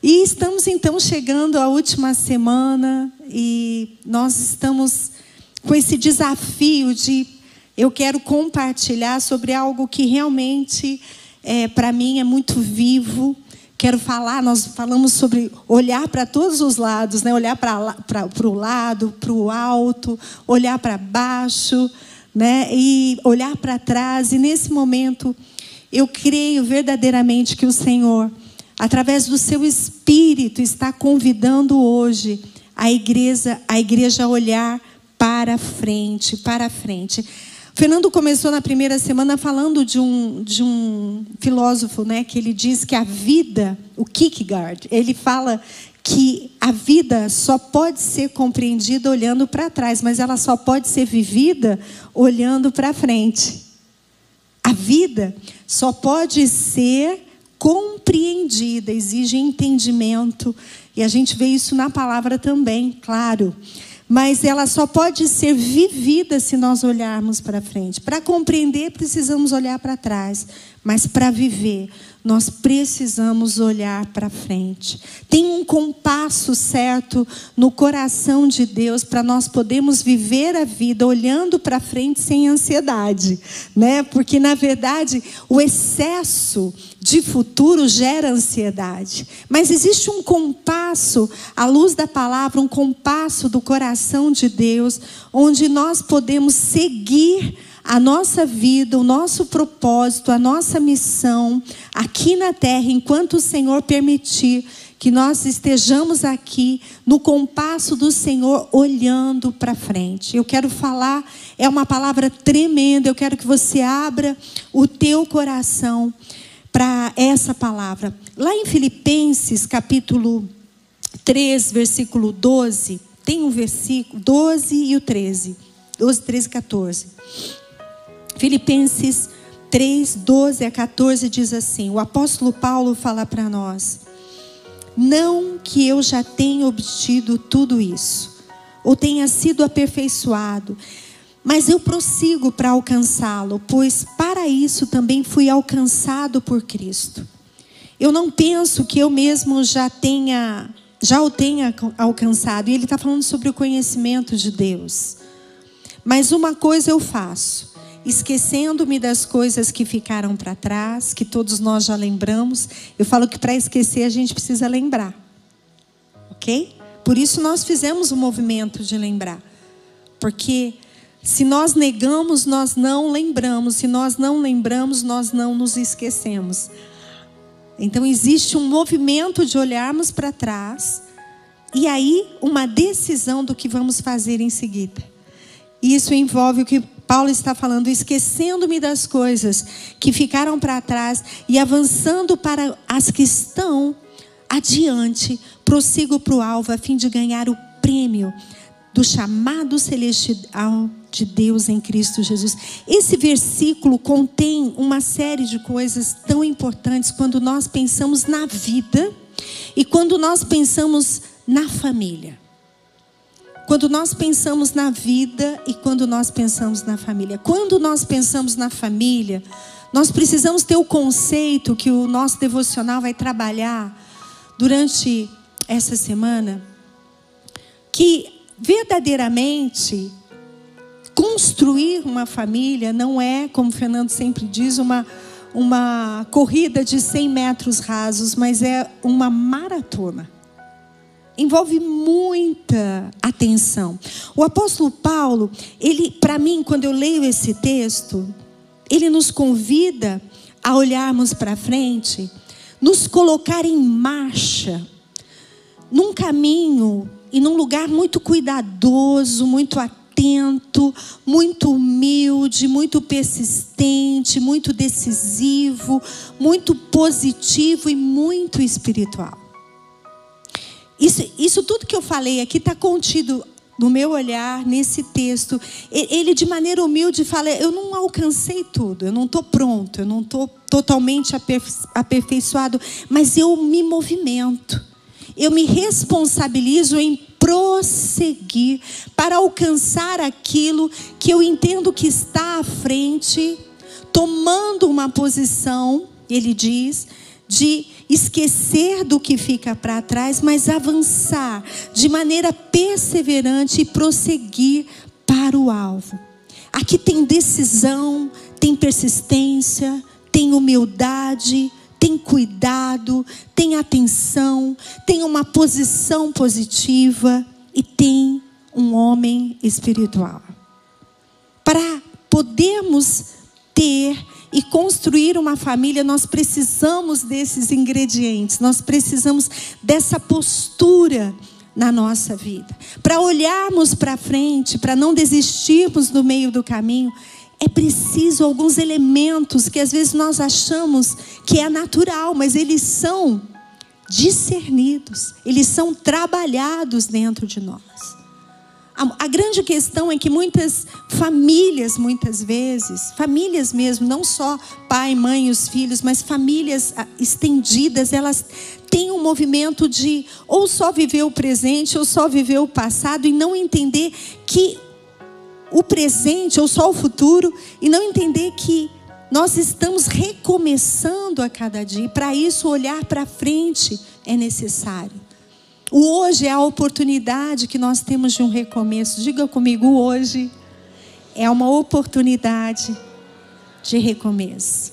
E estamos então chegando à última semana e nós estamos com esse desafio de eu quero compartilhar sobre algo que realmente é, para mim é muito vivo. Quero falar, nós falamos sobre olhar para todos os lados, né? olhar para o lado, para o alto, olhar para baixo, né? e olhar para trás. E nesse momento, eu creio verdadeiramente que o Senhor através do seu espírito, está convidando hoje a igreja, a igreja a olhar para frente, para frente. Fernando começou na primeira semana falando de um, de um filósofo, né, que ele diz que a vida, o Kierkegaard, ele fala que a vida só pode ser compreendida olhando para trás, mas ela só pode ser vivida olhando para frente. A vida só pode ser compreendida, exige entendimento, e a gente vê isso na palavra também, claro. Mas ela só pode ser vivida se nós olharmos para frente. Para compreender, precisamos olhar para trás, mas para viver, nós precisamos olhar para frente. Tem um compasso certo no coração de Deus para nós podermos viver a vida olhando para frente sem ansiedade, né? Porque na verdade o excesso de futuro gera ansiedade. Mas existe um compasso, à luz da palavra, um compasso do coração de Deus, onde nós podemos seguir a nossa vida, o nosso propósito, a nossa missão aqui na terra, enquanto o Senhor permitir que nós estejamos aqui no compasso do Senhor, olhando para frente. Eu quero falar, é uma palavra tremenda, eu quero que você abra o teu coração para essa palavra. Lá em Filipenses, capítulo 3, versículo 12, tem um versículo, 12 e o 13. 12, 13 e 14. Filipenses 3, 12 a 14 diz assim: o apóstolo Paulo fala para nós: Não que eu já tenha obtido tudo isso, ou tenha sido aperfeiçoado, mas eu prossigo para alcançá-lo, pois para isso também fui alcançado por Cristo. Eu não penso que eu mesmo já tenha, já o tenha alcançado. E ele está falando sobre o conhecimento de Deus. Mas uma coisa eu faço esquecendo-me das coisas que ficaram para trás, que todos nós já lembramos. Eu falo que para esquecer a gente precisa lembrar. Ok? Por isso nós fizemos o movimento de lembrar. Porque se nós negamos, nós não lembramos. Se nós não lembramos, nós não nos esquecemos. Então existe um movimento de olharmos para trás e aí uma decisão do que vamos fazer em seguida. Isso envolve o que Paulo está falando, esquecendo-me das coisas que ficaram para trás e avançando para as que estão adiante, prossigo para o alvo a fim de ganhar o prêmio do chamado celestial de Deus em Cristo Jesus. Esse versículo contém uma série de coisas tão importantes quando nós pensamos na vida e quando nós pensamos na família. Quando nós pensamos na vida e quando nós pensamos na família. Quando nós pensamos na família, nós precisamos ter o conceito que o nosso devocional vai trabalhar durante essa semana, que verdadeiramente construir uma família não é, como o Fernando sempre diz, uma, uma corrida de 100 metros rasos, mas é uma maratona envolve muita atenção. O apóstolo Paulo, ele, para mim, quando eu leio esse texto, ele nos convida a olharmos para frente, nos colocar em marcha, num caminho e num lugar muito cuidadoso, muito atento, muito humilde, muito persistente, muito decisivo, muito positivo e muito espiritual. Isso, isso tudo que eu falei aqui está contido no meu olhar, nesse texto. Ele, de maneira humilde, fala: Eu não alcancei tudo, eu não estou pronto, eu não estou totalmente aperfeiçoado, mas eu me movimento, eu me responsabilizo em prosseguir para alcançar aquilo que eu entendo que está à frente, tomando uma posição, ele diz, de esquecer do que fica para trás, mas avançar de maneira perseverante e prosseguir para o alvo. Aqui tem decisão, tem persistência, tem humildade, tem cuidado, tem atenção, tem uma posição positiva e tem um homem espiritual. Para podermos ter e construir uma família, nós precisamos desses ingredientes, nós precisamos dessa postura na nossa vida. Para olharmos para frente, para não desistirmos no meio do caminho, é preciso alguns elementos que às vezes nós achamos que é natural, mas eles são discernidos, eles são trabalhados dentro de nós. A, a, grande questão é que muitas famílias, muitas vezes, famílias mesmo, não só pai, mãe e os filhos, mas famílias ah, estendidas, elas têm um movimento de ou só viver o presente ou só viver o passado e não entender que o presente ou só o futuro e não entender que nós estamos recomeçando a cada dia. Para isso, olhar para frente é necessário. O hoje é a oportunidade que nós temos de um recomeço. Diga comigo, hoje é uma oportunidade de recomeço.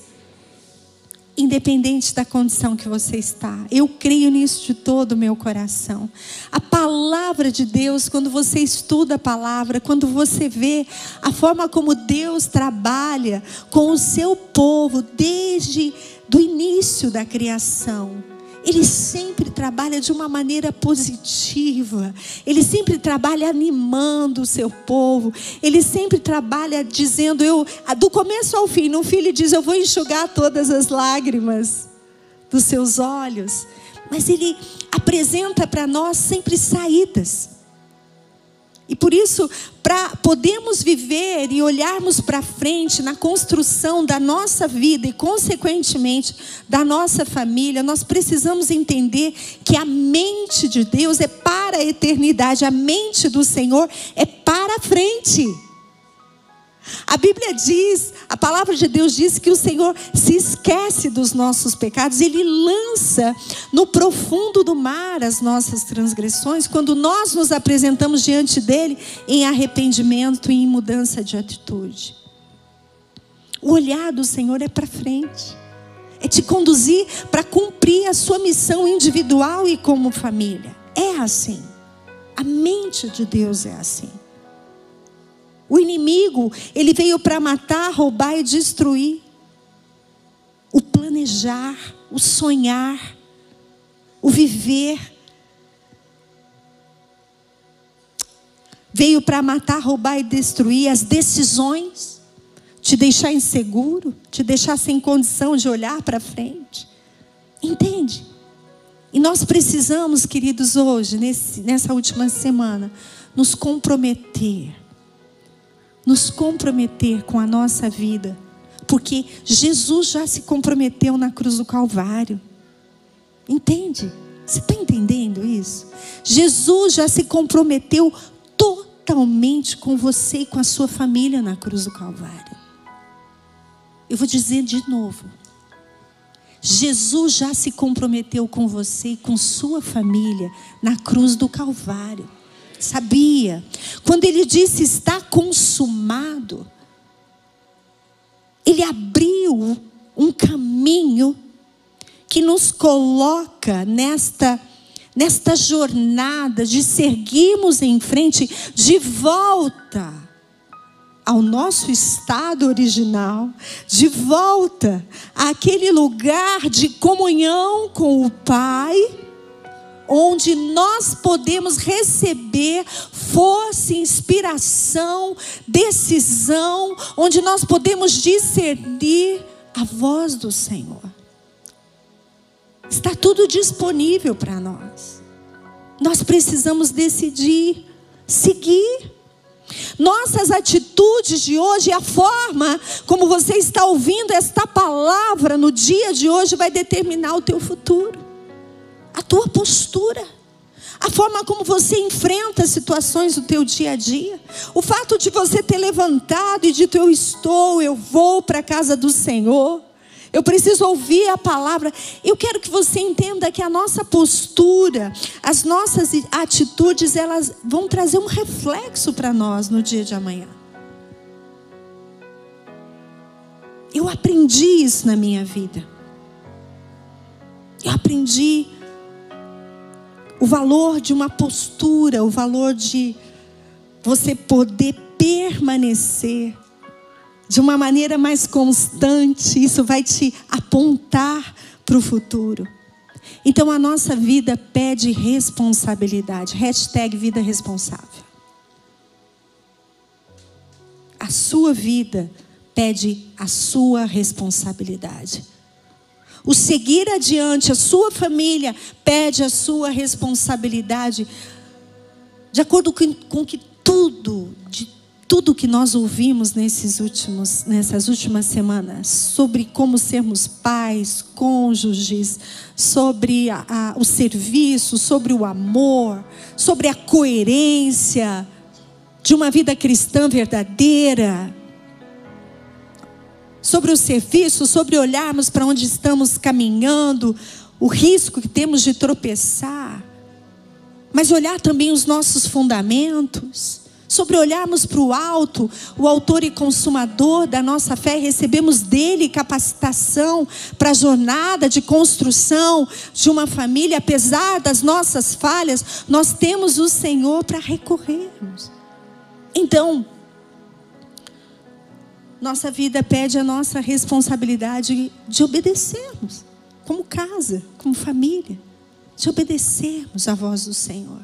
Independente da condição que você está, eu creio nisso de todo o meu coração. A palavra de Deus, quando você estuda a palavra, quando você vê a forma como Deus trabalha com o seu povo desde do início da criação, ele sempre trabalha de uma maneira positiva. Ele sempre trabalha animando o seu povo. Ele sempre trabalha dizendo, eu, do começo ao fim, no fim ele diz, eu vou enxugar todas as lágrimas dos seus olhos. Mas ele apresenta para nós sempre saídas. E por isso, para podermos viver e olharmos para frente na construção da nossa vida e, consequentemente, da nossa família, nós precisamos entender que a mente de Deus é para a eternidade, a mente do Senhor é para frente. A Bíblia diz, a palavra de Deus diz que o Senhor se esquece dos nossos pecados, Ele lança no profundo do mar as nossas transgressões, quando nós nos apresentamos diante dEle em arrependimento e em mudança de atitude. O olhar do Senhor é para frente, é te conduzir para cumprir a sua missão individual e como família. É assim. A mente de Deus é assim. O inimigo, ele veio para matar, roubar e destruir. O planejar, o sonhar, o viver. Veio para matar, roubar e destruir as decisões, te deixar inseguro, te deixar sem condição de olhar para frente. Entende? E nós precisamos, queridos, hoje, nesse, nessa última semana, nos comprometer nos comprometer com a nossa vida, porque Jesus já se comprometeu na cruz do Calvário. Entende? Você está entendendo isso? Jesus já se comprometeu totalmente com você e com a sua família na cruz do Calvário. Eu vou dizer de novo. Jesus já se comprometeu com você e com sua família na cruz do Calvário sabia. Quando ele disse está consumado, ele abriu um caminho que nos coloca nesta nesta jornada de seguirmos em frente de volta ao nosso estado original, de volta àquele lugar de comunhão com o Pai onde nós podemos receber força, inspiração, decisão, onde nós podemos discernir a voz do Senhor. Está tudo disponível para nós. Nós precisamos decidir, seguir. Nossas atitudes de hoje, a forma como você está ouvindo esta palavra no dia de hoje, vai determinar o teu futuro a tua postura, a forma como você enfrenta situações do teu dia a dia, o fato de você ter levantado e dito eu estou, eu vou para a casa do Senhor, Eu preciso ouvir a palavra. Eu quero que você entenda que a nossa postura, as nossas atitudes, elas vão trazer um reflexo para nós no dia de amanhã. Eu aprendi isso na minha vida. Eu aprendi o valor de uma postura, o valor de você poder permanecer de uma maneira mais constante. Isso vai te apontar para o futuro. Então a nossa vida pede responsabilidade. Hashtag vida responsável. A sua vida pede a sua responsabilidade. O seguir adiante, a sua família pede a sua responsabilidade, de acordo com, com que tudo, de tudo que nós ouvimos nesses últimos, nessas últimas semanas, sobre como sermos pais, cônjuges, sobre a, a, o serviço, sobre o amor, sobre a coerência de uma vida cristã verdadeira, sobre o serviço, sobre olharmos para onde estamos caminhando, o risco que temos de tropeçar, mas olhar também os nossos fundamentos, sobre olharmos para o alto, o autor e consumador da nossa fé, recebemos dele capacitação para a jornada de construção de uma família, apesar das nossas falhas, nós temos o Senhor para recorrermos. Então, nossa vida pede a nossa responsabilidade de obedecermos, como casa, como família, de obedecermos à voz do Senhor.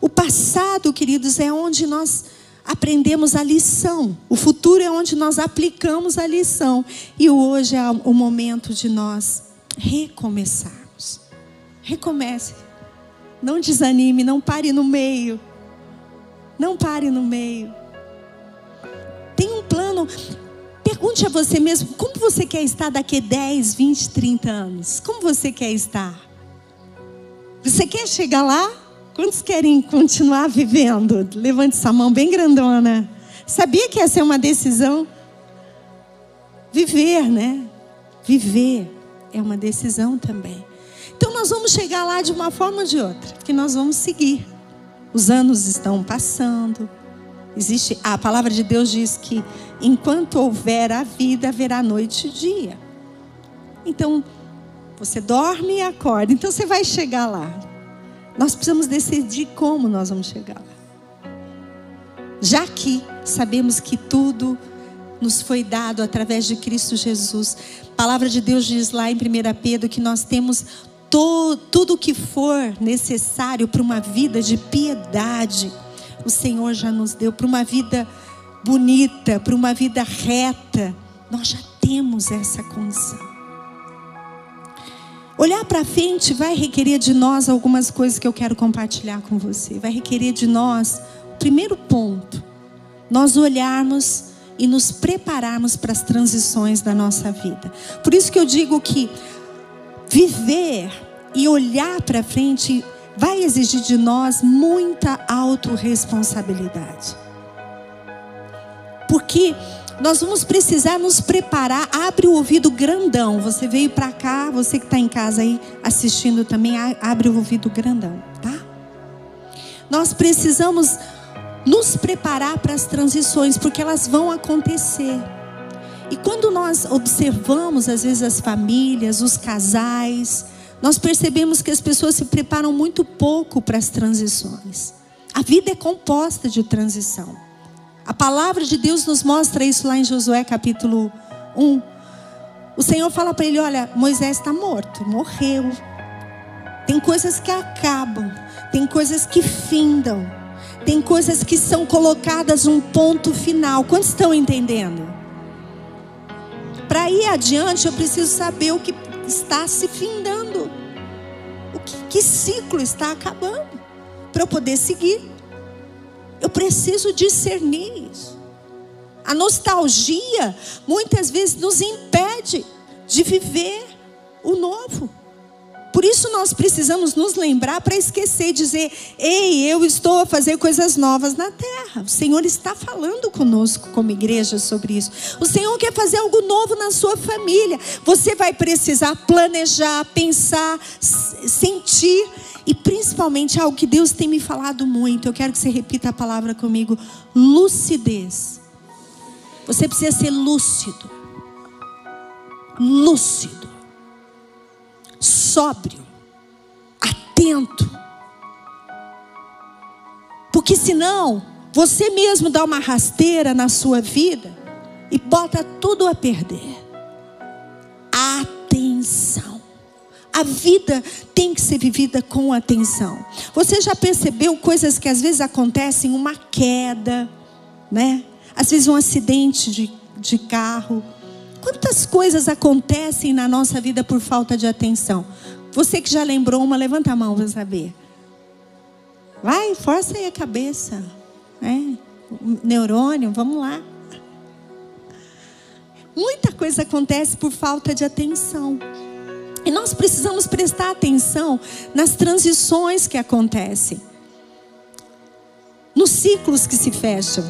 O passado, queridos, é onde nós aprendemos a lição. O futuro é onde nós aplicamos a lição. E hoje é o momento de nós recomeçarmos. Recomece. Não desanime, não pare no meio. Não pare no meio tem um plano. Pergunte a você mesmo: como você quer estar daqui a 10, 20, 30 anos? Como você quer estar? Você quer chegar lá? Quantos querem continuar vivendo? Levante essa mão bem grandona. Sabia que essa é uma decisão? Viver, né? Viver é uma decisão também. Então nós vamos chegar lá de uma forma ou de outra, que nós vamos seguir. Os anos estão passando, Existe, a palavra de Deus diz que enquanto houver a vida, haverá noite e dia. Então, você dorme e acorda. Então você vai chegar lá. Nós precisamos decidir como nós vamos chegar lá. Já que sabemos que tudo nos foi dado através de Cristo Jesus. A palavra de Deus diz lá em 1 Pedro que nós temos to, tudo o que for necessário para uma vida de piedade o Senhor já nos deu para uma vida bonita, para uma vida reta. Nós já temos essa condição. Olhar para frente vai requerer de nós algumas coisas que eu quero compartilhar com você. Vai requerer de nós, primeiro ponto, nós olharmos e nos prepararmos para as transições da nossa vida. Por isso que eu digo que viver e olhar para frente vai exigir de nós muita autorresponsabilidade. Porque nós vamos precisar nos preparar. Abre o ouvido grandão. Você veio para cá, você que está em casa aí assistindo também, abre o ouvido grandão, tá? Nós precisamos nos preparar para as transições, porque elas vão acontecer. E quando nós observamos, às vezes, as famílias, os casais, nós percebemos que as pessoas se preparam muito pouco para as transições. A vida é composta de transição. A palavra de Deus nos mostra isso lá em Josué capítulo 1. O Senhor fala para ele: Olha, Moisés está morto, morreu. Tem coisas que acabam, tem coisas que findam, tem coisas que são colocadas um ponto final. Quantos estão entendendo? Para ir adiante, eu preciso saber o que está se findando. Que ciclo está acabando? Para eu poder seguir. Eu preciso discernir isso. A nostalgia muitas vezes nos impede de viver o novo. Por isso nós precisamos nos lembrar para esquecer, dizer: Ei, eu estou a fazer coisas novas na terra. O Senhor está falando conosco como igreja sobre isso. O Senhor quer fazer algo novo na sua família. Você vai precisar planejar, pensar, sentir e principalmente algo que Deus tem me falado muito. Eu quero que você repita a palavra comigo: lucidez. Você precisa ser lúcido. Lúcido sóbrio, atento. Porque senão, você mesmo dá uma rasteira na sua vida e bota tudo a perder. Atenção. A vida tem que ser vivida com atenção. Você já percebeu coisas que às vezes acontecem, uma queda, né? Às vezes um acidente de, de carro Quantas coisas acontecem na nossa vida por falta de atenção? Você que já lembrou uma, levanta a mão para saber. Vai, força aí a cabeça. É. Neurônio, vamos lá. Muita coisa acontece por falta de atenção. E nós precisamos prestar atenção nas transições que acontecem, nos ciclos que se fecham.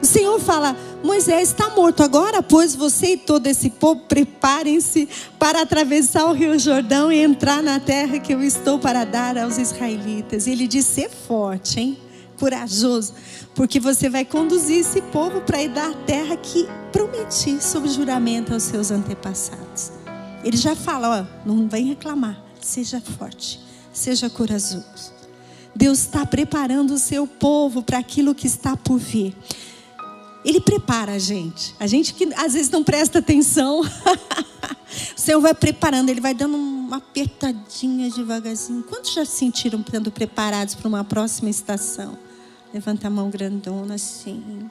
O Senhor fala: Moisés está morto agora, pois você e todo esse povo preparem-se para atravessar o rio Jordão e entrar na terra que eu estou para dar aos israelitas. E ele diz: ser forte, hein? Corajoso, porque você vai conduzir esse povo para ir dar a terra que prometi sob juramento aos seus antepassados. Ele já fala: ó, não vem reclamar, seja forte, seja corajoso. Deus está preparando o seu povo para aquilo que está por vir. Ele prepara a gente. A gente que às vezes não presta atenção. o Senhor vai preparando, Ele vai dando uma apertadinha devagarzinho. Quantos já se sentiram sendo preparados para uma próxima estação? Levanta a mão grandona assim.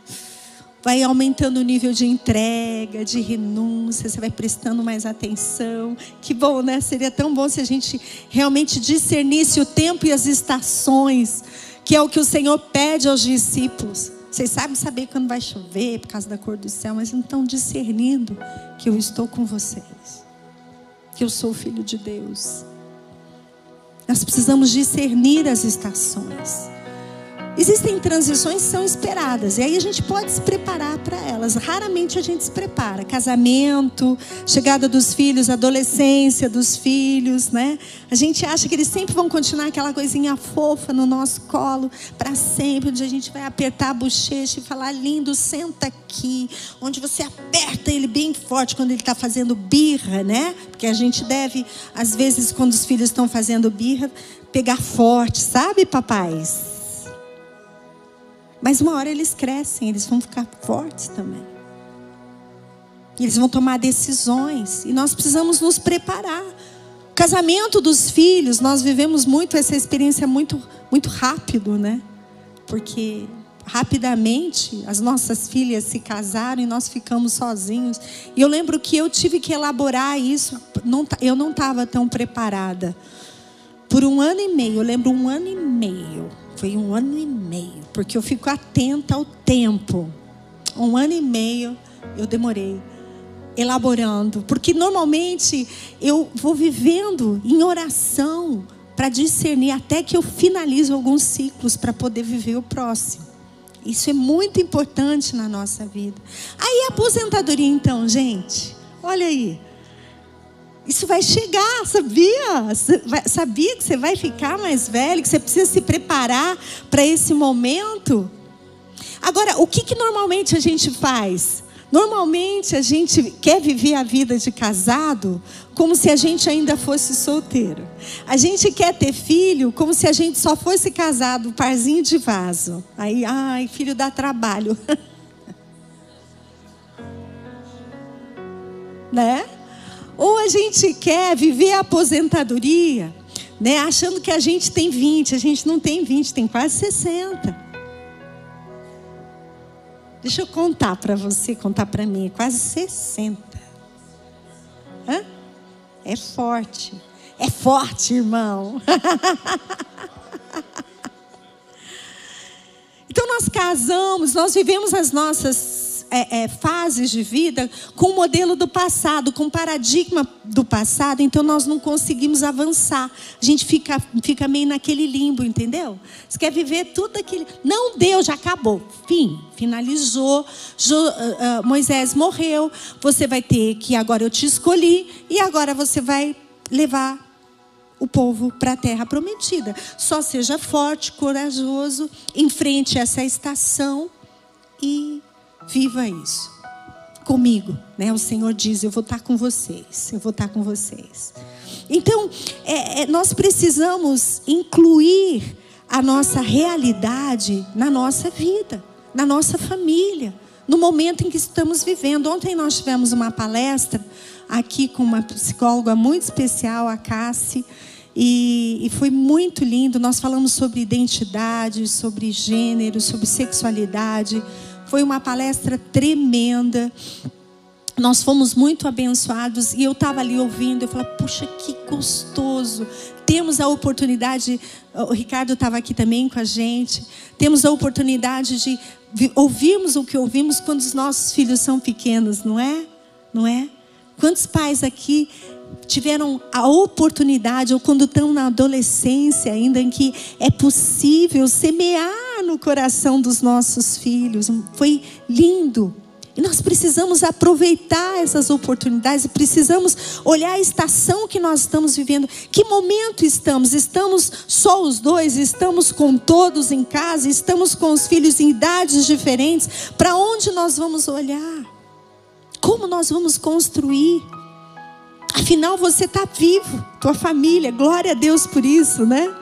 Vai aumentando o nível de entrega, de renúncia, você vai prestando mais atenção. Que bom, né? Seria tão bom se a gente realmente discernisse o tempo e as estações, que é o que o Senhor pede aos discípulos. Vocês sabem saber quando vai chover por causa da cor do céu, mas não estão discernindo que eu estou com vocês, que eu sou filho de Deus. Nós precisamos discernir as estações. Existem transições que são esperadas, e aí a gente pode se preparar para elas. Raramente a gente se prepara. Casamento, chegada dos filhos, adolescência dos filhos, né? A gente acha que eles sempre vão continuar aquela coisinha fofa no nosso colo para sempre, onde a gente vai apertar a bochecha e falar: lindo, senta aqui. Onde você aperta ele bem forte quando ele está fazendo birra, né? Porque a gente deve, às vezes, quando os filhos estão fazendo birra, pegar forte, sabe, papais? Mas uma hora eles crescem, eles vão ficar fortes também. Eles vão tomar decisões. E nós precisamos nos preparar. O casamento dos filhos, nós vivemos muito essa experiência muito, muito rápido, né? Porque rapidamente as nossas filhas se casaram e nós ficamos sozinhos. E eu lembro que eu tive que elaborar isso, não, eu não estava tão preparada. Por um ano e meio, eu lembro um ano e meio foi um ano e meio, porque eu fico atenta ao tempo. Um ano e meio eu demorei elaborando, porque normalmente eu vou vivendo em oração para discernir até que eu finalizo alguns ciclos para poder viver o próximo. Isso é muito importante na nossa vida. Aí a aposentadoria então, gente, olha aí. Isso vai chegar, sabia? Sabia que você vai ficar mais velho, que você precisa se preparar para esse momento? Agora, o que, que normalmente a gente faz? Normalmente a gente quer viver a vida de casado como se a gente ainda fosse solteiro. A gente quer ter filho como se a gente só fosse casado, parzinho de vaso. Aí, ai, filho dá trabalho. né? Ou a gente quer viver a aposentadoria, né, achando que a gente tem 20, a gente não tem 20, tem quase 60. Deixa eu contar para você, contar para mim, quase 60. Hã? É forte. É forte, irmão. então nós casamos, nós vivemos as nossas é, é, fases de vida com o modelo do passado, com o paradigma do passado, então nós não conseguimos avançar. A gente fica, fica meio naquele limbo, entendeu? Você quer viver tudo aquilo. Não deu, já acabou. Fim, finalizou. Jo, uh, uh, Moisés morreu. Você vai ter que, agora eu te escolhi, e agora você vai levar o povo para a terra prometida. Só seja forte, corajoso, enfrente essa estação e viva isso comigo, né? O Senhor diz: Eu vou estar com vocês, eu vou estar com vocês. Então, é, é, nós precisamos incluir a nossa realidade na nossa vida, na nossa família, no momento em que estamos vivendo. Ontem nós tivemos uma palestra aqui com uma psicóloga muito especial, a Cassie. E, e, foi muito lindo. Nós falamos sobre identidade, sobre gênero, sobre sexualidade, foi uma palestra tremenda. Nós fomos muito abençoados e eu estava ali ouvindo, eu falei, puxa, que gostoso. Temos a oportunidade, o Ricardo estava aqui também com a gente, temos a oportunidade de ouvirmos o que ouvimos quando os nossos filhos são pequenos, não é? Não é? Quantos pais aqui tiveram a oportunidade, ou quando estão na adolescência ainda, em que é possível semear no coração dos nossos filhos. Foi lindo. E nós precisamos aproveitar essas oportunidades, precisamos olhar a estação que nós estamos vivendo. Que momento estamos? Estamos só os dois? Estamos com todos em casa? Estamos com os filhos em idades diferentes? Para onde nós vamos olhar? Como nós vamos construir? Afinal, você está vivo, tua família, glória a Deus por isso, né?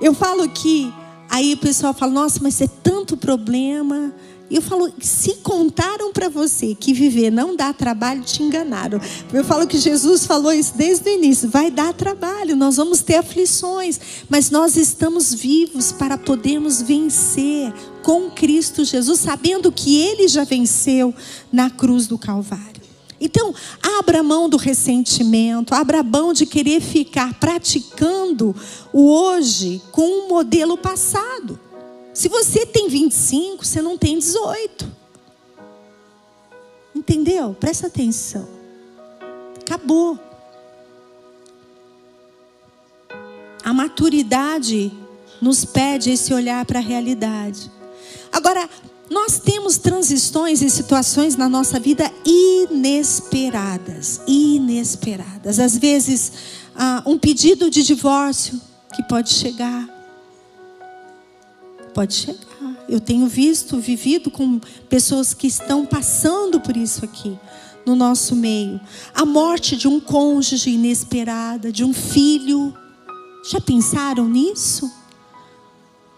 Eu falo que, aí o pessoal fala, nossa, mas é tanto problema. E eu falo, se contaram para você que viver não dá trabalho, te enganaram. Eu falo que Jesus falou isso desde o início: vai dar trabalho, nós vamos ter aflições, mas nós estamos vivos para podermos vencer com Cristo Jesus, sabendo que Ele já venceu na cruz do Calvário. Então, abra mão do ressentimento, abra mão de querer ficar praticando o hoje com um modelo passado. Se você tem 25, você não tem 18. Entendeu? Presta atenção. Acabou. A maturidade nos pede esse olhar para a realidade. Agora, nós temos transições e situações na nossa vida inesperadas, inesperadas. Às vezes, um pedido de divórcio que pode chegar, pode chegar. Eu tenho visto, vivido com pessoas que estão passando por isso aqui no nosso meio. A morte de um cônjuge inesperada, de um filho. Já pensaram nisso?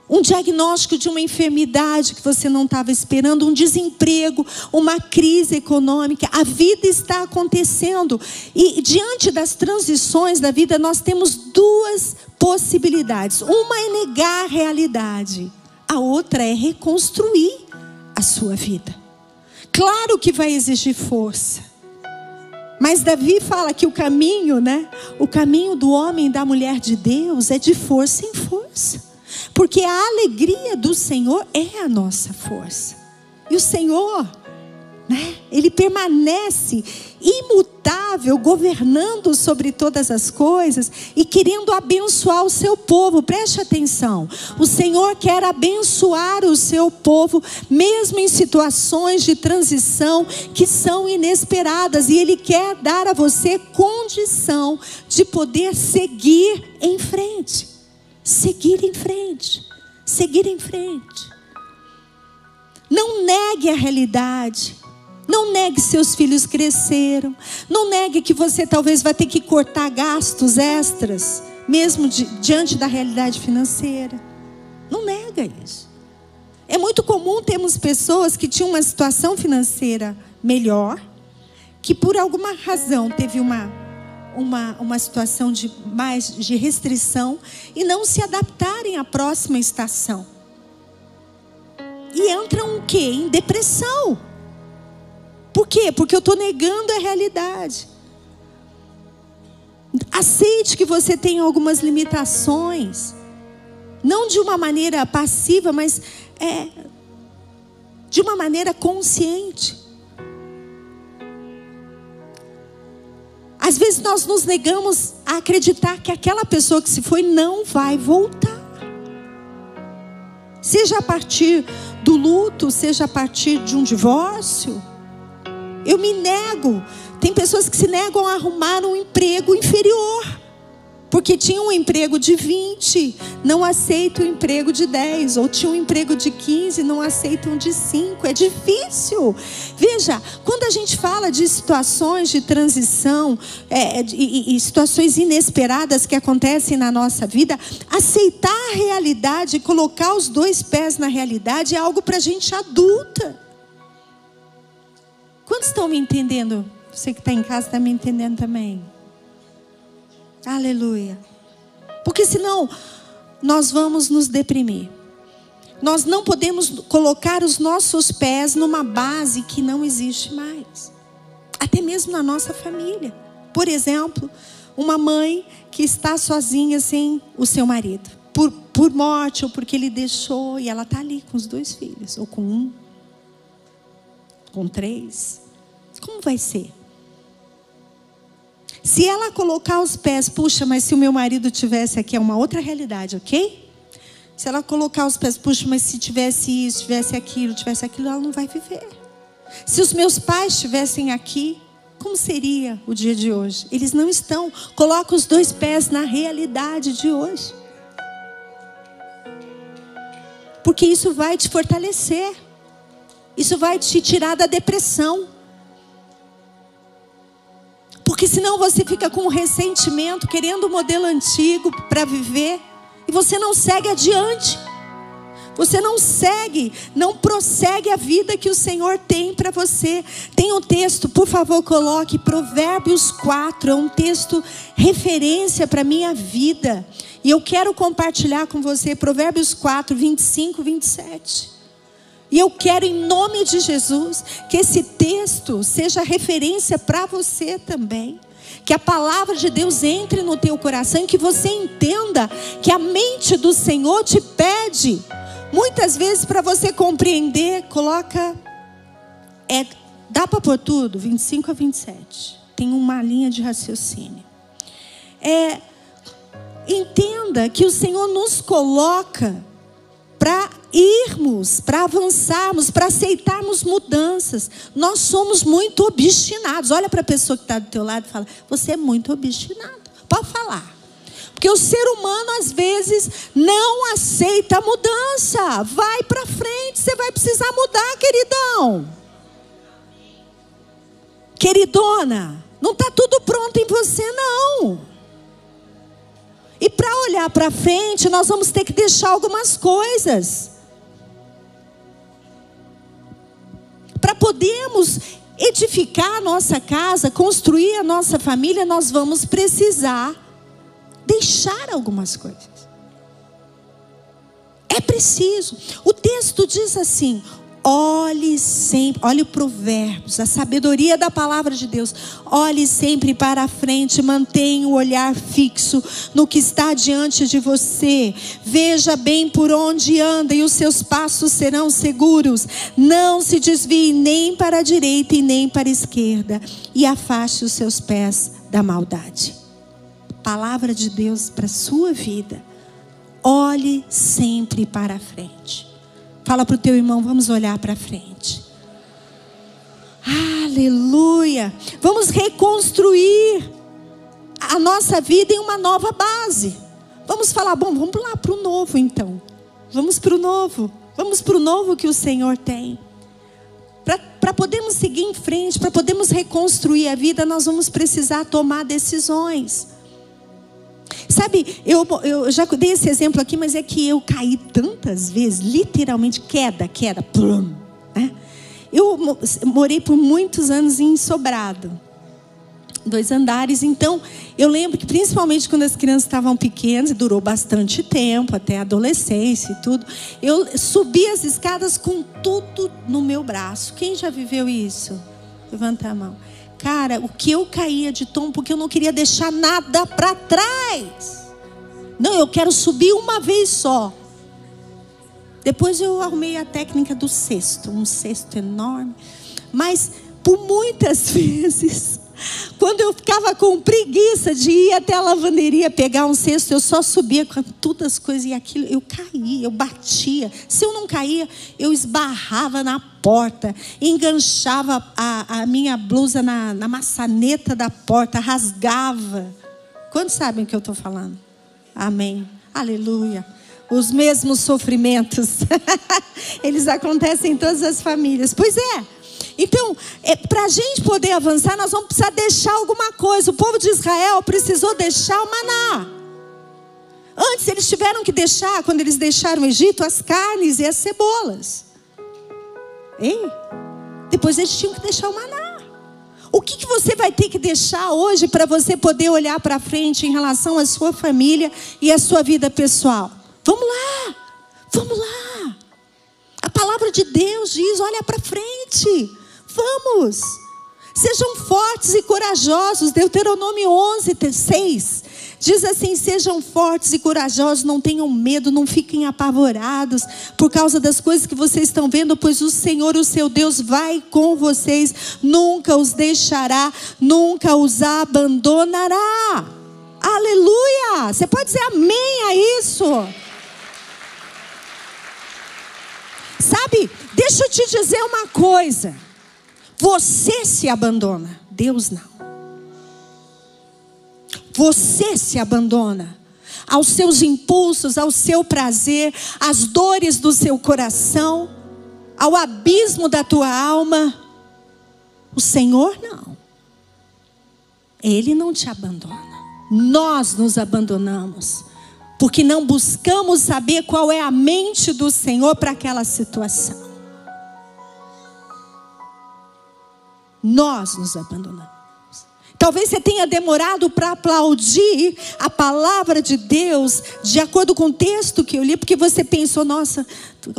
Um diagnóstico de uma enfermidade que você não estava esperando, um desemprego, uma crise econômica. A vida está acontecendo. E diante das transições da vida, nós temos duas possibilidades: uma é negar a realidade, a outra é reconstruir a sua vida. Claro que vai exigir força. Mas Davi fala que o caminho, né? O caminho do homem e da mulher de Deus é de força em força. Porque a alegria do Senhor é a nossa força. E o Senhor, né, ele permanece imutável, governando sobre todas as coisas e querendo abençoar o seu povo. Preste atenção. O Senhor quer abençoar o seu povo, mesmo em situações de transição que são inesperadas, e ele quer dar a você condição de poder seguir em frente seguir em frente, seguir em frente. Não negue a realidade. Não negue seus filhos cresceram. Não negue que você talvez vai ter que cortar gastos extras, mesmo diante da realidade financeira. Não nega isso. É muito comum termos pessoas que tinham uma situação financeira melhor, que por alguma razão teve uma uma, uma situação de mais de restrição e não se adaptarem à próxima estação. E entram o quê? Em depressão. Por quê? Porque eu estou negando a realidade. Aceite que você tem algumas limitações. Não de uma maneira passiva, mas é, de uma maneira consciente. Às vezes nós nos negamos a acreditar que aquela pessoa que se foi não vai voltar. Seja a partir do luto, seja a partir de um divórcio. Eu me nego. Tem pessoas que se negam a arrumar um emprego inferior. Porque tinha um emprego de 20, não aceita o um emprego de 10. Ou tinha um emprego de 15, não aceitam um de 5. É difícil. Veja, quando a gente fala de situações de transição é, e, e situações inesperadas que acontecem na nossa vida, aceitar a realidade colocar os dois pés na realidade é algo para gente adulta. Quantos estão me entendendo? Você que está em casa está me entendendo também. Aleluia. Porque senão nós vamos nos deprimir. Nós não podemos colocar os nossos pés numa base que não existe mais. Até mesmo na nossa família. Por exemplo, uma mãe que está sozinha sem o seu marido. Por, por morte ou porque ele deixou e ela está ali com os dois filhos. Ou com um. Com três. Como vai ser? Se ela colocar os pés, puxa, mas se o meu marido tivesse aqui, é uma outra realidade, ok? Se ela colocar os pés, puxa, mas se tivesse isso, tivesse aquilo, tivesse aquilo, ela não vai viver. Se os meus pais estivessem aqui, como seria o dia de hoje? Eles não estão. Coloca os dois pés na realidade de hoje. Porque isso vai te fortalecer. Isso vai te tirar da depressão. Porque senão você fica com ressentimento, querendo o um modelo antigo para viver, e você não segue adiante. Você não segue, não prossegue a vida que o Senhor tem para você. Tem um texto, por favor, coloque Provérbios 4, é um texto referência para a minha vida. E eu quero compartilhar com você Provérbios 4, 25, 27. E eu quero, em nome de Jesus, que esse texto seja referência para você também. Que a palavra de Deus entre no teu coração e que você entenda que a mente do Senhor te pede. Muitas vezes, para você compreender, coloca. É, dá para pôr tudo? 25 a 27. Tem uma linha de raciocínio. É, entenda que o Senhor nos coloca para irmos, para avançarmos, para aceitarmos mudanças. Nós somos muito obstinados. Olha para a pessoa que está do teu lado e fala: Você é muito obstinado. Pode falar. Porque o ser humano às vezes não aceita a mudança. Vai para frente, você vai precisar mudar, queridão. Queridona, não está tudo pronto em você, não. E para olhar para frente, nós vamos ter que deixar algumas coisas. Para podermos edificar a nossa casa, construir a nossa família, nós vamos precisar deixar algumas coisas. É preciso. O texto diz assim: Olhe sempre, olhe o provérbios, a sabedoria da palavra de Deus. Olhe sempre para a frente, mantenha o olhar fixo no que está diante de você. Veja bem por onde anda e os seus passos serão seguros. Não se desvie nem para a direita e nem para a esquerda e afaste os seus pés da maldade. Palavra de Deus para a sua vida. Olhe sempre para a frente. Fala para o teu irmão, vamos olhar para frente. Aleluia. Vamos reconstruir a nossa vida em uma nova base. Vamos falar, bom, vamos lá para o novo então. Vamos para o novo. Vamos para o novo que o Senhor tem. Para podermos seguir em frente, para podermos reconstruir a vida, nós vamos precisar tomar decisões. Sabe, eu, eu já dei esse exemplo aqui, mas é que eu caí tantas vezes, literalmente, queda, queda, plum, né? Eu morei por muitos anos em Sobrado, dois andares. Então, eu lembro que principalmente quando as crianças estavam pequenas, durou bastante tempo, até a adolescência e tudo, eu subi as escadas com tudo no meu braço. Quem já viveu isso? Levanta a mão. Cara, o que eu caía de tom porque eu não queria deixar nada para trás. Não, eu quero subir uma vez só. Depois eu arrumei a técnica do cesto, um cesto enorme. Mas por muitas vezes Quando eu ficava com preguiça de ir até a lavanderia pegar um cesto, eu só subia com todas as coisas e aquilo, eu caía, eu batia. Se eu não caía, eu esbarrava na porta, enganchava a, a minha blusa na, na maçaneta da porta, rasgava. Quantos sabem o que eu estou falando? Amém. Aleluia. Os mesmos sofrimentos, eles acontecem em todas as famílias. Pois é. Então, é, para a gente poder avançar, nós vamos precisar deixar alguma coisa. O povo de Israel precisou deixar o maná. Antes eles tiveram que deixar, quando eles deixaram o Egito, as carnes e as cebolas. Hein? Depois eles tinham que deixar o maná. O que, que você vai ter que deixar hoje para você poder olhar para frente em relação à sua família e à sua vida pessoal? Vamos lá, vamos lá. A palavra de Deus diz: olha para frente. Vamos. Sejam fortes e corajosos. Deuteronômio 11, 6. Diz assim: sejam fortes e corajosos, não tenham medo, não fiquem apavorados por causa das coisas que vocês estão vendo, pois o Senhor, o seu Deus, vai com vocês, nunca os deixará, nunca os abandonará. Aleluia! Você pode dizer amém a isso? Sabe, deixa eu te dizer uma coisa. Você se abandona, Deus não. Você se abandona aos seus impulsos, ao seu prazer, às dores do seu coração, ao abismo da tua alma. O Senhor não. Ele não te abandona. Nós nos abandonamos, porque não buscamos saber qual é a mente do Senhor para aquela situação. Nós nos abandonamos. Talvez você tenha demorado para aplaudir a palavra de Deus, de acordo com o texto que eu li, porque você pensou, nossa,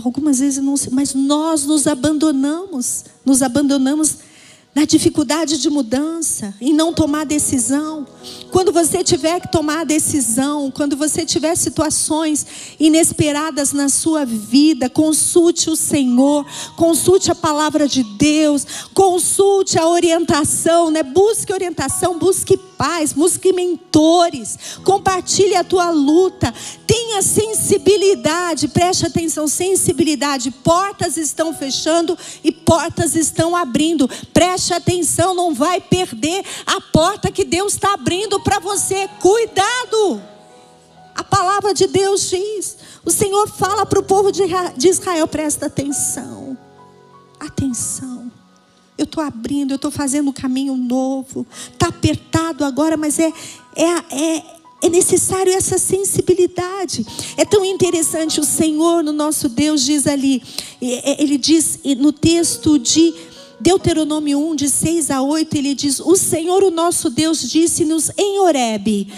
algumas vezes não sei, mas nós nos abandonamos, nos abandonamos na dificuldade de mudança, em não tomar decisão. Quando você tiver que tomar decisão, quando você tiver situações inesperadas na sua vida, consulte o Senhor, consulte a palavra de Deus, consulte a orientação, né? Busque orientação, busque paz, busque mentores, compartilhe a tua luta, tenha sensibilidade, preste atenção, sensibilidade. Portas estão fechando e portas estão abrindo. Preste atenção, não vai perder a porta que Deus está abrindo para você. Cuidado! A palavra de Deus diz. O Senhor fala para o povo de Israel: presta atenção. Atenção. Eu estou abrindo, eu estou fazendo um caminho novo. Está apertado agora, mas é, é, é, é necessário essa sensibilidade. É tão interessante. O Senhor, no nosso Deus, diz ali: Ele diz no texto de Deuteronômio 1, de 6 a 8, ele diz: O Senhor, o nosso Deus, disse-nos em Horebe.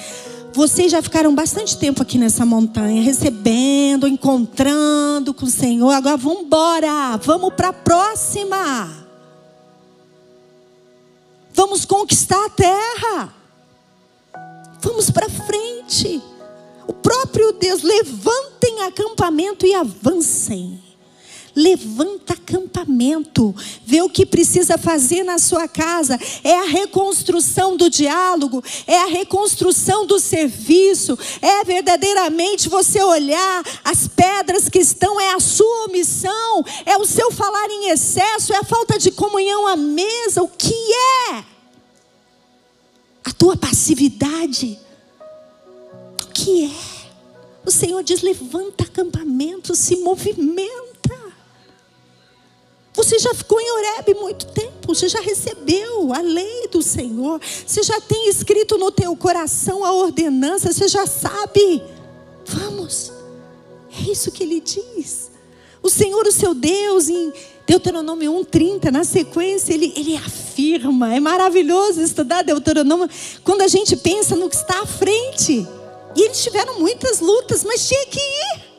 Vocês já ficaram bastante tempo aqui nessa montanha, recebendo, encontrando com o Senhor. Agora vamos embora, vamos para a próxima. Vamos conquistar a terra. Vamos para frente. O próprio Deus, levantem acampamento e avancem. Levanta acampamento, vê o que precisa fazer na sua casa. É a reconstrução do diálogo, é a reconstrução do serviço, é verdadeiramente você olhar as pedras que estão, é a sua omissão, é o seu falar em excesso, é a falta de comunhão à mesa. O que é? A tua passividade. O que é? O Senhor diz: levanta acampamento, se movimenta. Você já ficou em Horebe muito tempo, você já recebeu a lei do Senhor, você já tem escrito no teu coração a ordenança, você já sabe. Vamos, é isso que ele diz. O Senhor, o seu Deus, em Deuteronômio 1,30, na sequência, ele, ele afirma. É maravilhoso estudar Deuteronômio quando a gente pensa no que está à frente. E eles tiveram muitas lutas, mas tinha que ir.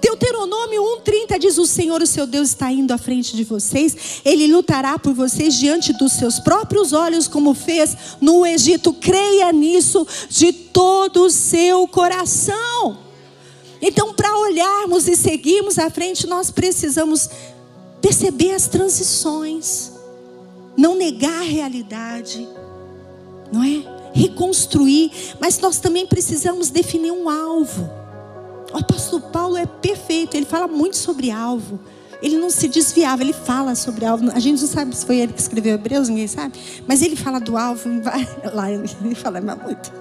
Deuteronômio 1,30 diz: O Senhor, o seu Deus, está indo à frente de vocês, Ele lutará por vocês diante dos seus próprios olhos, como fez no Egito. Creia nisso de todo o seu coração. Então, para olharmos e seguirmos à frente, nós precisamos perceber as transições. não negar a realidade, não é? Reconstruir, mas nós também precisamos definir um alvo. O apóstolo Paulo é perfeito, ele fala muito sobre alvo. Ele não se desviava, ele fala sobre alvo. A gente não sabe se foi ele que escreveu Hebreus, ninguém sabe. Mas ele fala do alvo, lá ele fala muito.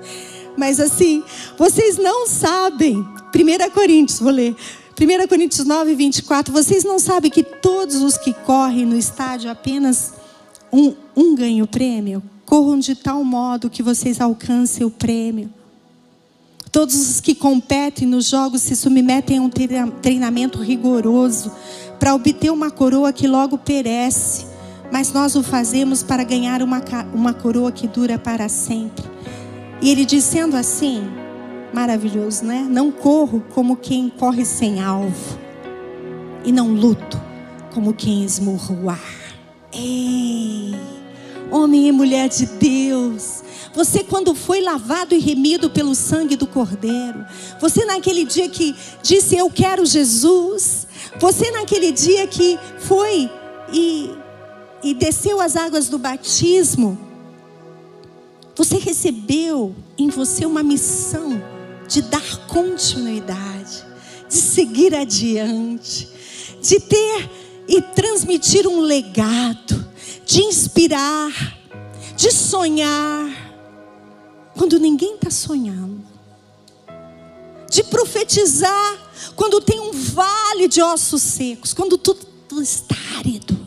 Mas assim, vocês não sabem. 1 Coríntios, vou ler. 1 Coríntios 9, 24. Vocês não sabem que todos os que correm no estádio apenas um, um ganha o prêmio? Corram de tal modo que vocês alcancem o prêmio. Todos os que competem nos jogos se submetem a um treinamento rigoroso para obter uma coroa que logo perece, mas nós o fazemos para ganhar uma, uma coroa que dura para sempre. E ele dizendo assim, maravilhoso, né? Não corro como quem corre sem alvo, e não luto como quem esmurra o ar. Ei, homem e mulher de Deus, você, quando foi lavado e remido pelo sangue do Cordeiro, você, naquele dia que disse: Eu quero Jesus, você, naquele dia que foi e, e desceu as águas do batismo, você recebeu em você uma missão de dar continuidade, de seguir adiante, de ter e transmitir um legado, de inspirar, de sonhar quando ninguém está sonhando, de profetizar quando tem um vale de ossos secos, quando tudo, está árido.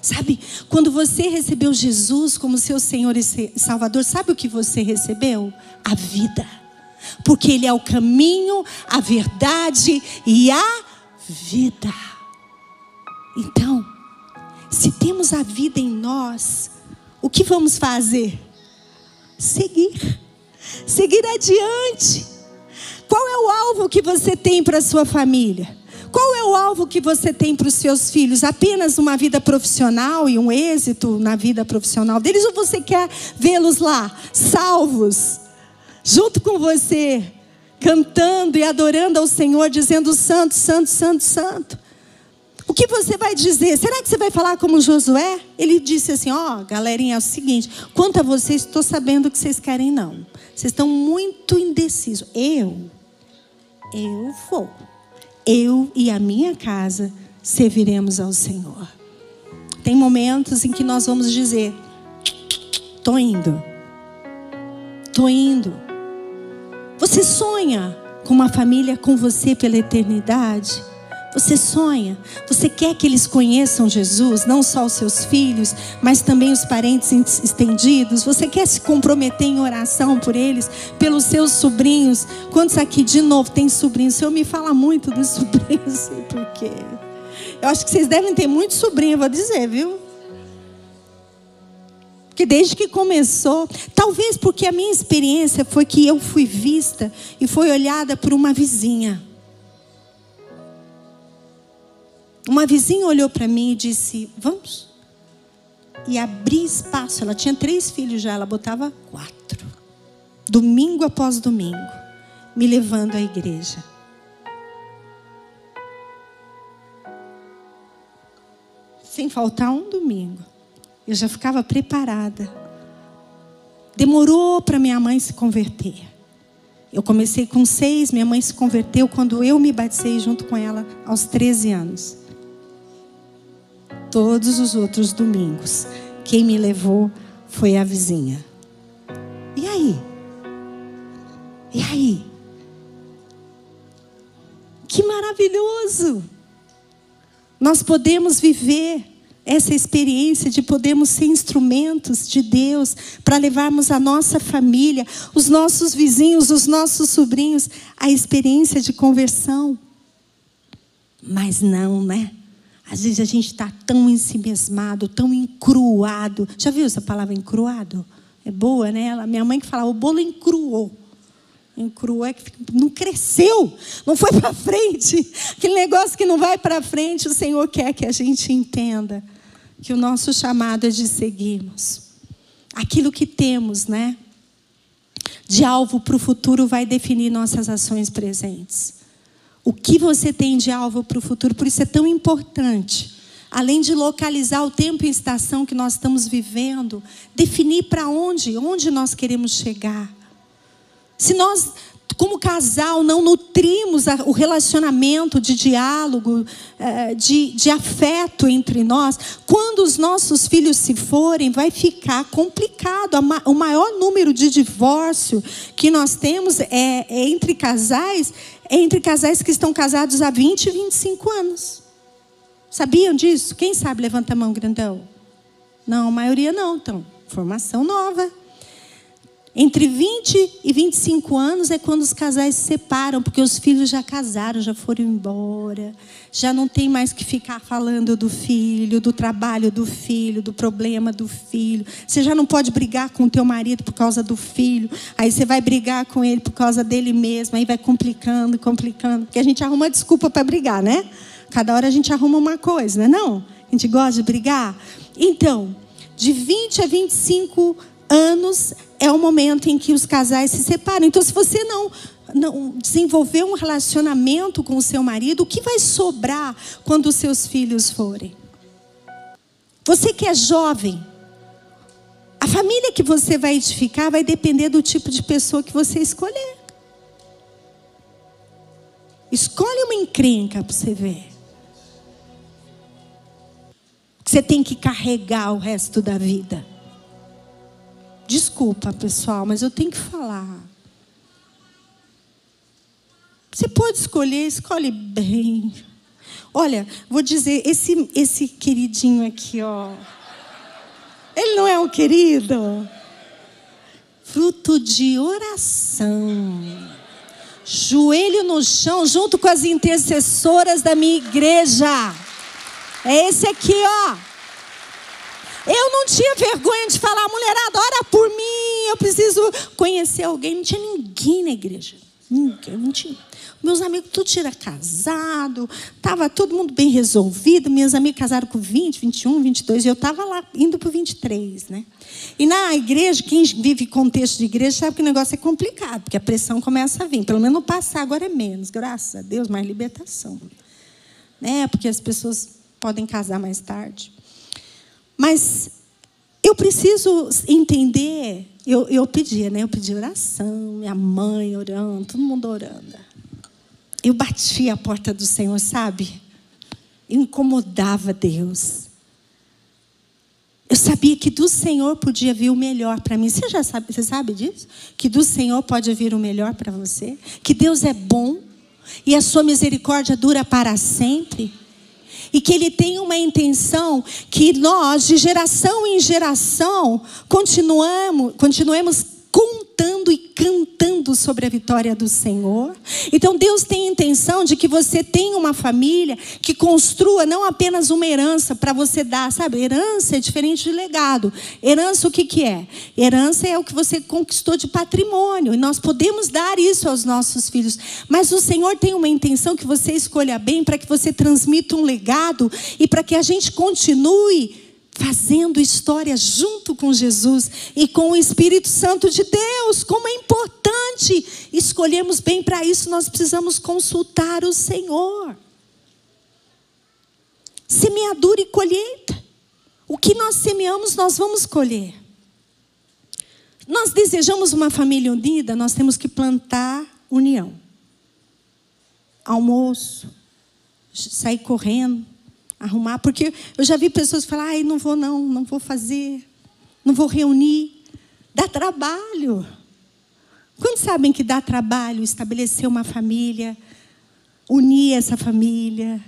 Sabe, quando você recebeu Jesus como seu Senhor e Salvador, sabe o que você recebeu? A vida. Porque Ele é o caminho, a verdade e a vida. Então, se temos a vida em nós, o que vamos fazer? Seguir seguir adiante. Qual é o alvo que você tem para a sua família? Qual é o alvo que você tem para os seus filhos? Apenas uma vida profissional e um êxito na vida profissional deles? Ou você quer vê-los lá, salvos, junto com você, cantando e adorando ao Senhor, dizendo: Santo, Santo, Santo, Santo? O que você vai dizer? Será que você vai falar como Josué? Ele disse assim: Ó, oh, galerinha, é o seguinte: quanto a vocês, estou sabendo o que vocês querem, não. Vocês estão muito indecisos. Eu, eu vou. Eu e a minha casa serviremos ao Senhor. Tem momentos em que nós vamos dizer: Estou indo. Estou indo. Você sonha com uma família com você pela eternidade? Você sonha, você quer que eles conheçam Jesus, não só os seus filhos, mas também os parentes estendidos. Você quer se comprometer em oração por eles, pelos seus sobrinhos. Quantos aqui de novo tem sobrinhos? O Senhor me fala muito dos sobrinhos, sei por quê. Eu acho que vocês devem ter muito sobrinho, vou dizer, viu? Porque desde que começou, talvez porque a minha experiência foi que eu fui vista e foi olhada por uma vizinha. Uma vizinha olhou para mim e disse: Vamos. E abri espaço. Ela tinha três filhos já, ela botava quatro. Domingo após domingo, me levando à igreja. Sem faltar um domingo. Eu já ficava preparada. Demorou para minha mãe se converter. Eu comecei com seis, minha mãe se converteu quando eu me batizei junto com ela aos 13 anos todos os outros domingos. Quem me levou foi a vizinha. E aí? E aí? Que maravilhoso! Nós podemos viver essa experiência de podermos ser instrumentos de Deus para levarmos a nossa família, os nossos vizinhos, os nossos sobrinhos a experiência de conversão. Mas não, né? Às vezes a gente está tão ensimesmado, tão encruado. Já viu essa palavra encruado? É boa, né? Ela, minha mãe que falava, o bolo encruou. Encruou é que não cresceu, não foi para frente. Aquele negócio que não vai para frente, o Senhor quer que a gente entenda que o nosso chamado é de seguirmos. Aquilo que temos, né? De alvo para o futuro vai definir nossas ações presentes. O que você tem de alvo para o futuro? Por isso é tão importante além de localizar o tempo e estação que nós estamos vivendo, definir para onde, onde nós queremos chegar. Se nós como casal, não nutrimos o relacionamento de diálogo, eh, de, de afeto entre nós, quando os nossos filhos se forem, vai ficar complicado. O maior número de divórcio que nós temos é, é entre casais, entre casais que estão casados há 20 e 25 anos. Sabiam disso? Quem sabe levanta a mão grandão? Não, a maioria não. Então, formação nova. Entre 20 e 25 anos é quando os casais se separam, porque os filhos já casaram, já foram embora, já não tem mais que ficar falando do filho, do trabalho do filho, do problema do filho. Você já não pode brigar com o teu marido por causa do filho, aí você vai brigar com ele por causa dele mesmo, aí vai complicando, complicando, porque a gente arruma desculpa para brigar, né? Cada hora a gente arruma uma coisa, não é não? A gente gosta de brigar. Então, de 20 a 25 anos é o momento em que os casais se separam. Então, se você não, não desenvolver um relacionamento com o seu marido, o que vai sobrar quando os seus filhos forem? Você que é jovem, a família que você vai edificar vai depender do tipo de pessoa que você escolher. Escolhe uma encrenca para você ver. Você tem que carregar o resto da vida. Desculpa, pessoal, mas eu tenho que falar. Você pode escolher, escolhe bem. Olha, vou dizer, esse, esse queridinho aqui, ó. Ele não é um querido? Fruto de oração. Joelho no chão, junto com as intercessoras da minha igreja. É esse aqui, ó. Eu não tinha vergonha de falar, mulherada, ora por mim, eu preciso conhecer alguém. Não tinha ninguém na igreja. Ninguém, não tinha. Meus amigos tudo tinha casado, estava todo mundo bem resolvido. Minhas amigas casaram com 20, 21, 22, e eu estava lá indo para 23, né? E na igreja, quem vive contexto de igreja sabe que o negócio é complicado, porque a pressão começa a vir. Pelo menos no passar agora é menos, graças a Deus, mais libertação. Né? Porque as pessoas podem casar mais tarde. Mas eu preciso entender. Eu, eu pedia, né? Eu pedi oração, minha mãe orando, todo mundo orando. Eu batia a porta do Senhor, sabe? Incomodava Deus. Eu sabia que do Senhor podia vir o melhor para mim. Você já sabe, você sabe disso? Que do Senhor pode vir o melhor para você? Que Deus é bom e a sua misericórdia dura para sempre e que Ele tem uma intenção que nós, de geração em geração, continuamos, continuemos contando e cantando sobre a vitória do Senhor. Então Deus tem a intenção de que você tenha uma família que construa não apenas uma herança para você dar, sabe? Herança é diferente de legado. Herança o que, que é? Herança é o que você conquistou de patrimônio. E nós podemos dar isso aos nossos filhos. Mas o Senhor tem uma intenção que você escolha bem para que você transmita um legado e para que a gente continue fazendo história junto com Jesus e com o Espírito Santo de Deus. Como é importante escolhermos bem para isso, nós precisamos consultar o Senhor. Semeadura e colheita. O que nós semeamos, nós vamos colher. Nós desejamos uma família unida, nós temos que plantar união. Almoço, sair correndo, arrumar, porque eu já vi pessoas falar, ai, não vou não, não vou fazer, não vou reunir. Dá trabalho. Quantos sabem que dá trabalho estabelecer uma família, unir essa família,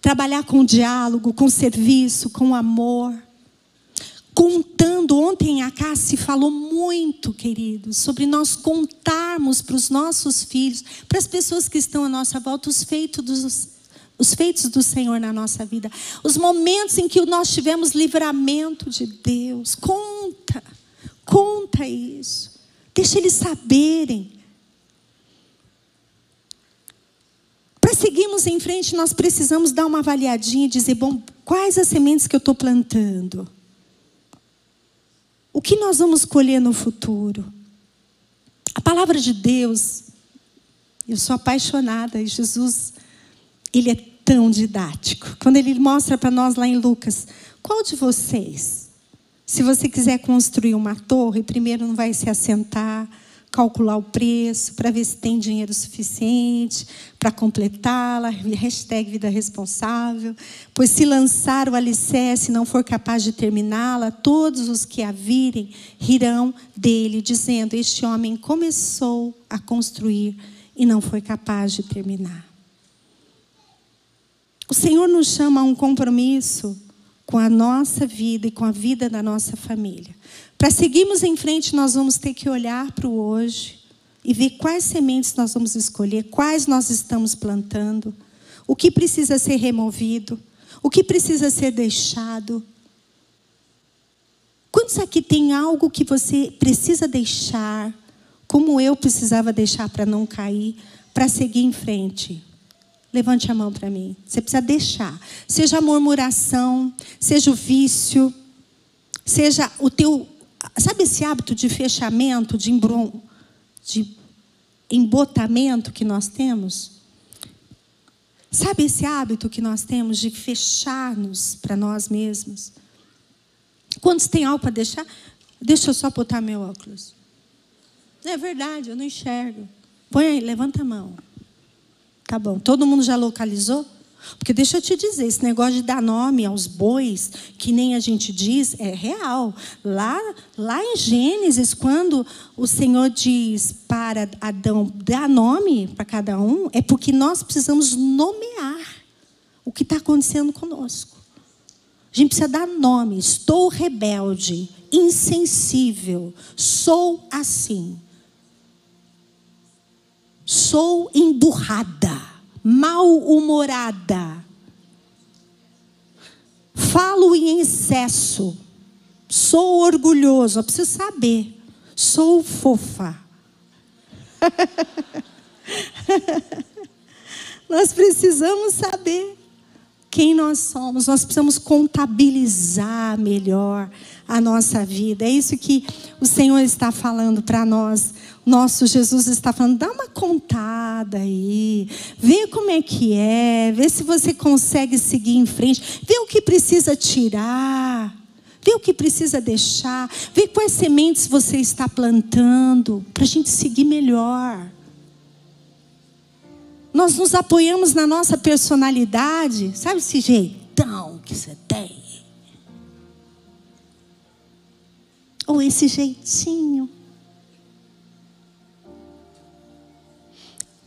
trabalhar com diálogo, com serviço, com amor? Contando, ontem a Cassi falou muito, queridos, sobre nós contarmos para os nossos filhos, para as pessoas que estão à nossa volta, os feitos dos, os feitos do Senhor na nossa vida, os momentos em que nós tivemos livramento de Deus. Conta, conta isso. Deixa eles saberem. Para seguirmos em frente, nós precisamos dar uma avaliadinha e dizer: bom, quais as sementes que eu estou plantando? O que nós vamos colher no futuro? A palavra de Deus, eu sou apaixonada e Jesus ele é tão didático. Quando ele mostra para nós lá em Lucas, qual de vocês, se você quiser construir uma torre, primeiro não vai se assentar, calcular o preço, para ver se tem dinheiro suficiente para completá-la, hashtag vida responsável. Pois se lançar o alicerce e não for capaz de terminá-la, todos os que a virem rirão dele, dizendo: Este homem começou a construir e não foi capaz de terminar. O Senhor nos chama a um compromisso com a nossa vida e com a vida da nossa família. Para seguirmos em frente, nós vamos ter que olhar para o hoje e ver quais sementes nós vamos escolher, quais nós estamos plantando, o que precisa ser removido, o que precisa ser deixado. Quantos aqui tem algo que você precisa deixar, como eu precisava deixar para não cair, para seguir em frente? Levante a mão para mim. Você precisa deixar. Seja a murmuração, seja o vício, seja o teu. Sabe esse hábito de fechamento, de, embron, de embotamento que nós temos? Sabe esse hábito que nós temos de fechar-nos para nós mesmos? Quantos têm algo para deixar? Deixa eu só botar meu óculos. É verdade, eu não enxergo. Põe aí, levanta a mão. Tá bom. Todo mundo já localizou? Porque deixa eu te dizer, esse negócio de dar nome aos bois, que nem a gente diz, é real. Lá, lá em Gênesis, quando o Senhor diz para Adão dar nome para cada um, é porque nós precisamos nomear o que está acontecendo conosco. A gente precisa dar nome. Estou rebelde, insensível, sou assim sou emburrada, mal-humorada, falo em excesso, sou orgulhoso, eu preciso saber, sou fofa. nós precisamos saber quem nós somos, nós precisamos contabilizar melhor a nossa vida. É isso que o Senhor está falando para nós nosso Jesus está falando, dá uma contada aí, vê como é que é, vê se você consegue seguir em frente, vê o que precisa tirar, vê o que precisa deixar, vê quais sementes você está plantando, para a gente seguir melhor. Nós nos apoiamos na nossa personalidade, sabe esse jeitão que você tem? Ou esse jeitinho.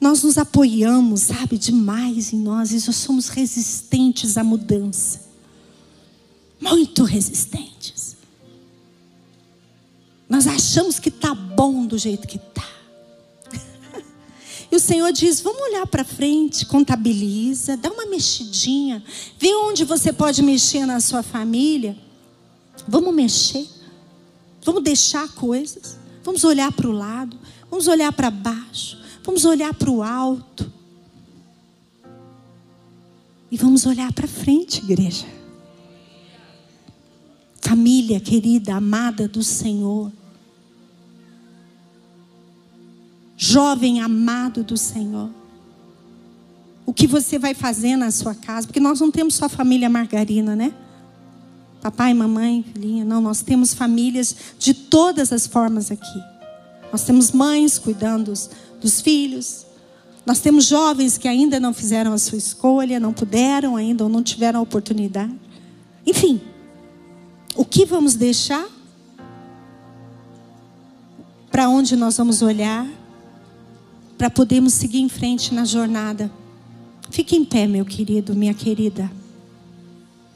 Nós nos apoiamos, sabe, demais em nós e nós somos resistentes à mudança. Muito resistentes. Nós achamos que está bom do jeito que está. E o Senhor diz: vamos olhar para frente, contabiliza, dá uma mexidinha, vê onde você pode mexer na sua família. Vamos mexer, vamos deixar coisas, vamos olhar para o lado, vamos olhar para baixo, Vamos olhar para o alto. E vamos olhar para frente, igreja. Família querida, amada do Senhor. Jovem amado do Senhor. O que você vai fazer na sua casa? Porque nós não temos só família margarina, né? Papai, mamãe, filhinha. Não, nós temos famílias de todas as formas aqui. Nós temos mães cuidando dos filhos. Nós temos jovens que ainda não fizeram a sua escolha, não puderam ainda ou não tiveram a oportunidade. Enfim, o que vamos deixar? Para onde nós vamos olhar? Para podermos seguir em frente na jornada. Fique em pé, meu querido, minha querida.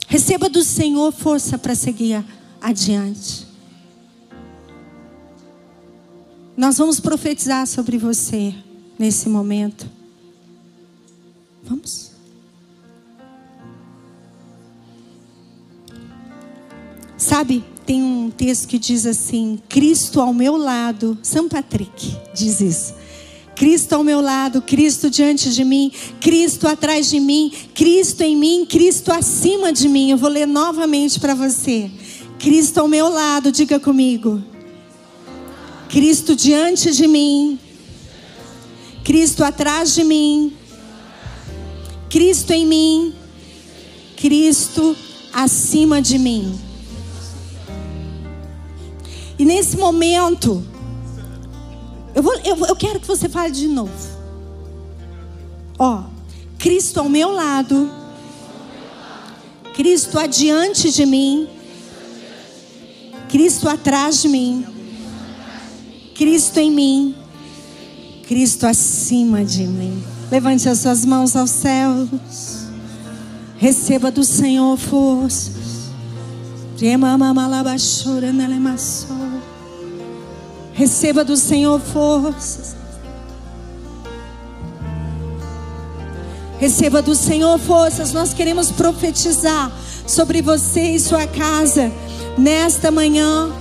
Receba do Senhor força para seguir adiante. Nós vamos profetizar sobre você nesse momento. Vamos? Sabe, tem um texto que diz assim: Cristo ao meu lado, São Patrick diz isso. Cristo ao meu lado, Cristo diante de mim, Cristo atrás de mim, Cristo em mim, Cristo acima de mim. Eu vou ler novamente para você. Cristo ao meu lado, diga comigo. Cristo diante de mim, Cristo atrás de mim, Cristo em mim, Cristo acima de mim. E nesse momento, eu, vou, eu, eu quero que você fale de novo. Ó, Cristo ao meu lado, Cristo adiante de mim, Cristo atrás de mim, Cristo em mim, Cristo acima de mim. Levante as suas mãos aos céus. Receba do Senhor forças. Receba do Senhor forças. Receba do Senhor forças. Nós queremos profetizar sobre você e sua casa nesta manhã